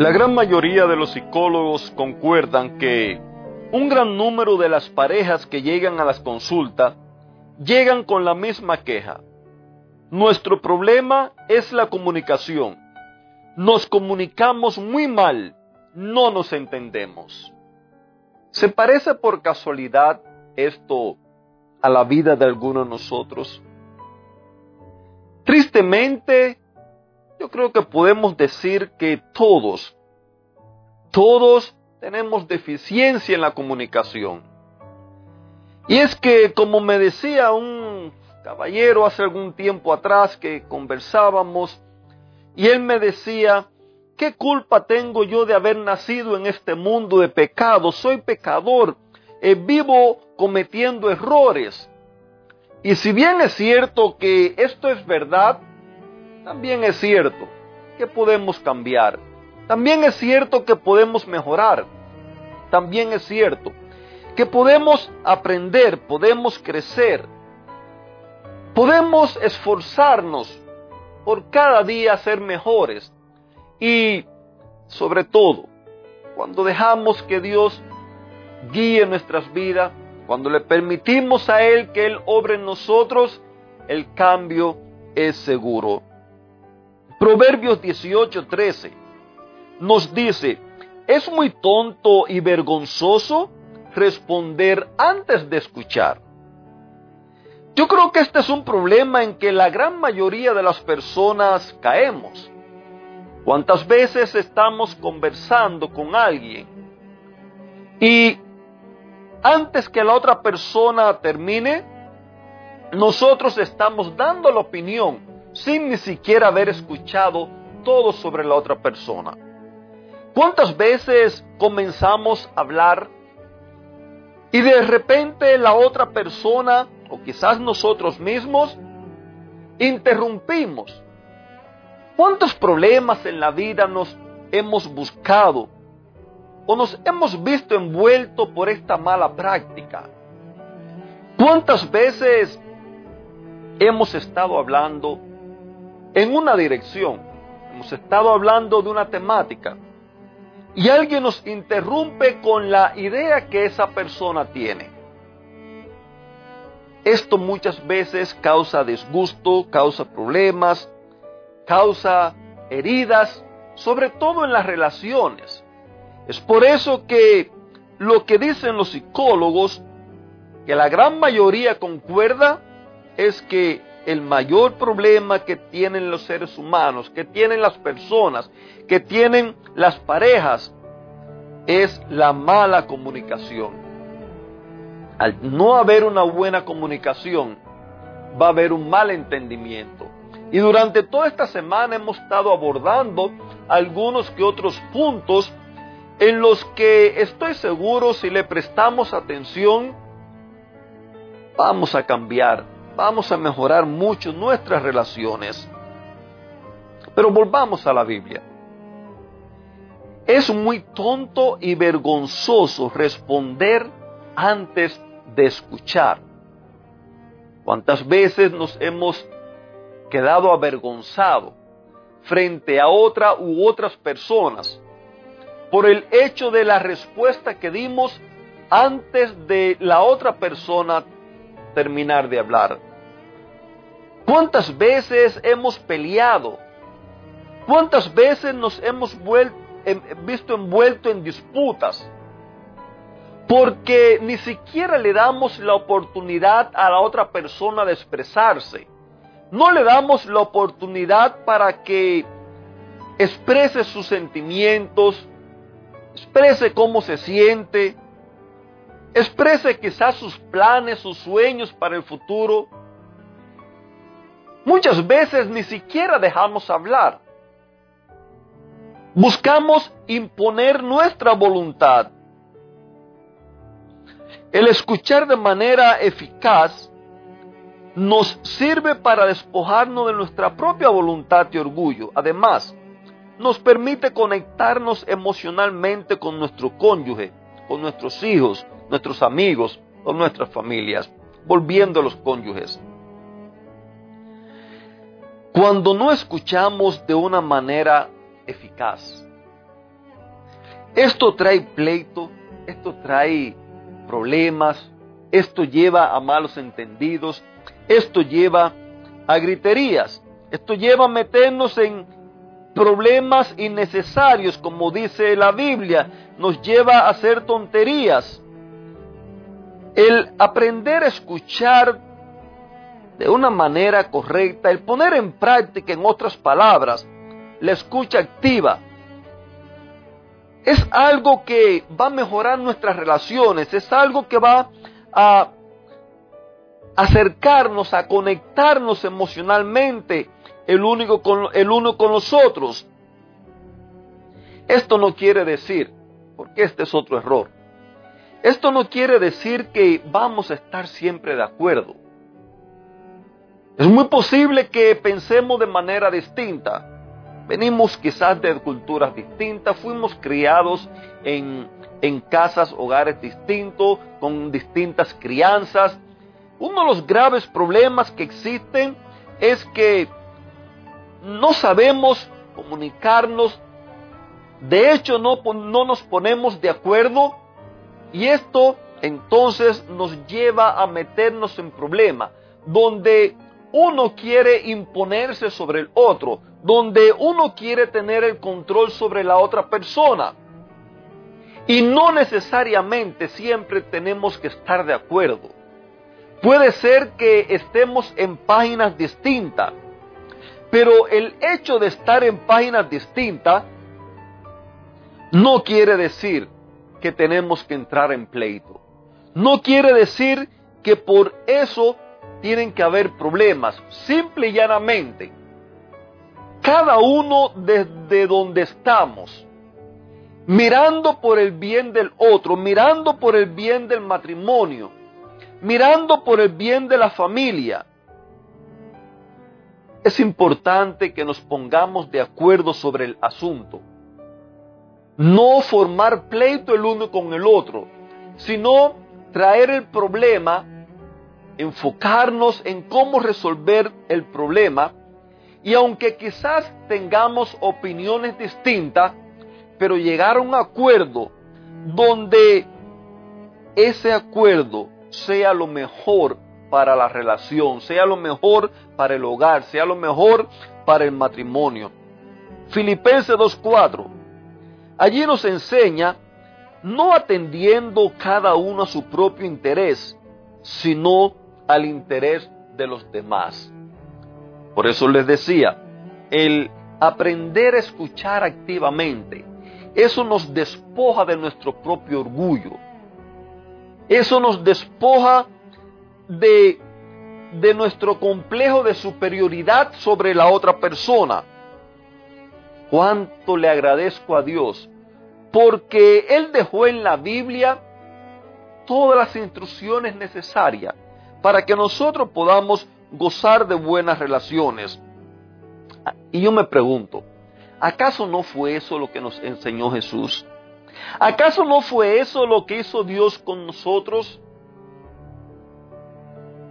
La gran mayoría de los psicólogos concuerdan que un gran número de las parejas que llegan a las consultas llegan con la misma queja. Nuestro problema es la comunicación. Nos comunicamos muy mal, no nos entendemos. ¿Se parece por casualidad esto a la vida de algunos de nosotros? Tristemente, yo creo que podemos decir que todos, todos tenemos deficiencia en la comunicación. Y es que, como me decía un caballero hace algún tiempo atrás que conversábamos, y él me decía, ¿qué culpa tengo yo de haber nacido en este mundo de pecado? Soy pecador, eh, vivo cometiendo errores. Y si bien es cierto que esto es verdad, también es cierto que podemos cambiar. También es cierto que podemos mejorar. También es cierto que podemos aprender, podemos crecer. Podemos esforzarnos por cada día ser mejores. Y sobre todo, cuando dejamos que Dios guíe nuestras vidas, cuando le permitimos a Él que Él obre en nosotros, el cambio es seguro. Proverbios 18:13 nos dice, es muy tonto y vergonzoso responder antes de escuchar. Yo creo que este es un problema en que la gran mayoría de las personas caemos. ¿Cuántas veces estamos conversando con alguien y antes que la otra persona termine, nosotros estamos dando la opinión sin ni siquiera haber escuchado todo sobre la otra persona. ¿Cuántas veces comenzamos a hablar y de repente la otra persona, o quizás nosotros mismos, interrumpimos? ¿Cuántos problemas en la vida nos hemos buscado o nos hemos visto envueltos por esta mala práctica? ¿Cuántas veces hemos estado hablando en una dirección. Hemos estado hablando de una temática y alguien nos interrumpe con la idea que esa persona tiene. Esto muchas veces causa disgusto, causa problemas, causa heridas, sobre todo en las relaciones. Es por eso que lo que dicen los psicólogos, que la gran mayoría concuerda, es que el mayor problema que tienen los seres humanos, que tienen las personas, que tienen las parejas, es la mala comunicación. Al no haber una buena comunicación, va a haber un mal entendimiento. Y durante toda esta semana hemos estado abordando algunos que otros puntos en los que estoy seguro si le prestamos atención, vamos a cambiar vamos a mejorar mucho nuestras relaciones. Pero volvamos a la Biblia. Es muy tonto y vergonzoso responder antes de escuchar. ¿Cuántas veces nos hemos quedado avergonzados frente a otra u otras personas por el hecho de la respuesta que dimos antes de la otra persona terminar de hablar? ¿Cuántas veces hemos peleado? ¿Cuántas veces nos hemos visto envuelto en disputas? Porque ni siquiera le damos la oportunidad a la otra persona de expresarse. No le damos la oportunidad para que exprese sus sentimientos, exprese cómo se siente, exprese quizás sus planes, sus sueños para el futuro. Muchas veces ni siquiera dejamos hablar. Buscamos imponer nuestra voluntad. El escuchar de manera eficaz nos sirve para despojarnos de nuestra propia voluntad y orgullo. Además, nos permite conectarnos emocionalmente con nuestro cónyuge, con nuestros hijos, nuestros amigos o nuestras familias, volviendo a los cónyuges. Cuando no escuchamos de una manera eficaz, esto trae pleito, esto trae problemas, esto lleva a malos entendidos, esto lleva a griterías, esto lleva a meternos en problemas innecesarios, como dice la Biblia, nos lleva a hacer tonterías. El aprender a escuchar de una manera correcta, el poner en práctica, en otras palabras, la escucha activa, es algo que va a mejorar nuestras relaciones, es algo que va a acercarnos, a conectarnos emocionalmente el, único con, el uno con los otros. Esto no quiere decir, porque este es otro error, esto no quiere decir que vamos a estar siempre de acuerdo. Es muy posible que pensemos de manera distinta. Venimos quizás de culturas distintas, fuimos criados en, en casas, hogares distintos, con distintas crianzas. Uno de los graves problemas que existen es que no sabemos comunicarnos, de hecho no, no nos ponemos de acuerdo y esto entonces nos lleva a meternos en problemas, donde uno quiere imponerse sobre el otro, donde uno quiere tener el control sobre la otra persona. Y no necesariamente siempre tenemos que estar de acuerdo. Puede ser que estemos en páginas distintas, pero el hecho de estar en páginas distintas no quiere decir que tenemos que entrar en pleito. No quiere decir que por eso tienen que haber problemas. Simple y llanamente, cada uno desde donde estamos, mirando por el bien del otro, mirando por el bien del matrimonio, mirando por el bien de la familia, es importante que nos pongamos de acuerdo sobre el asunto. No formar pleito el uno con el otro, sino traer el problema enfocarnos en cómo resolver el problema y aunque quizás tengamos opiniones distintas, pero llegar a un acuerdo donde ese acuerdo sea lo mejor para la relación, sea lo mejor para el hogar, sea lo mejor para el matrimonio. Filipenses 2.4. Allí nos enseña no atendiendo cada uno a su propio interés, sino al interés de los demás. Por eso les decía, el aprender a escuchar activamente, eso nos despoja de nuestro propio orgullo. Eso nos despoja de, de nuestro complejo de superioridad sobre la otra persona. Cuánto le agradezco a Dios porque Él dejó en la Biblia todas las instrucciones necesarias para que nosotros podamos gozar de buenas relaciones. Y yo me pregunto, ¿acaso no fue eso lo que nos enseñó Jesús? ¿Acaso no fue eso lo que hizo Dios con nosotros?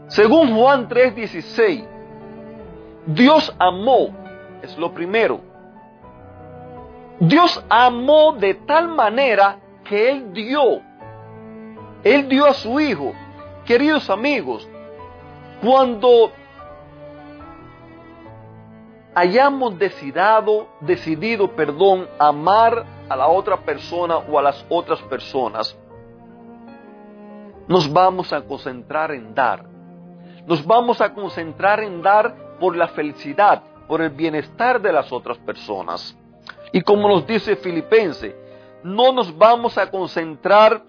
Según Juan 3:16, Dios amó, es lo primero. Dios amó de tal manera que Él dio, Él dio a su Hijo Queridos amigos, cuando hayamos decidido, decidido, perdón, amar a la otra persona o a las otras personas, nos vamos a concentrar en dar. Nos vamos a concentrar en dar por la felicidad, por el bienestar de las otras personas. Y como nos dice Filipense, no nos vamos a concentrar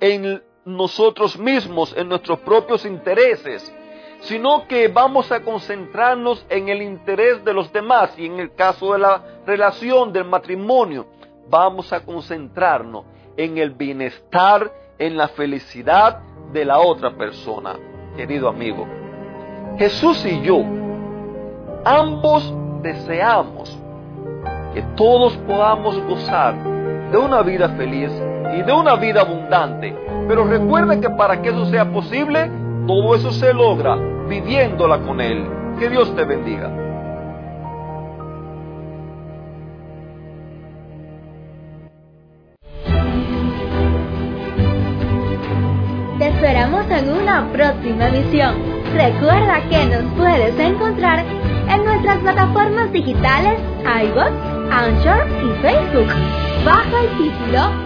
en nosotros mismos, en nuestros propios intereses, sino que vamos a concentrarnos en el interés de los demás y en el caso de la relación del matrimonio, vamos a concentrarnos en el bienestar, en la felicidad de la otra persona. Querido amigo, Jesús y yo, ambos deseamos que todos podamos gozar de una vida feliz y de una vida abundante. Pero recuerde que para que eso sea posible, todo eso se logra viviéndola con Él. Que Dios te bendiga. Te esperamos en una próxima emisión. Recuerda que nos puedes encontrar en nuestras plataformas digitales iBox, Anchor y Facebook. Bajo el título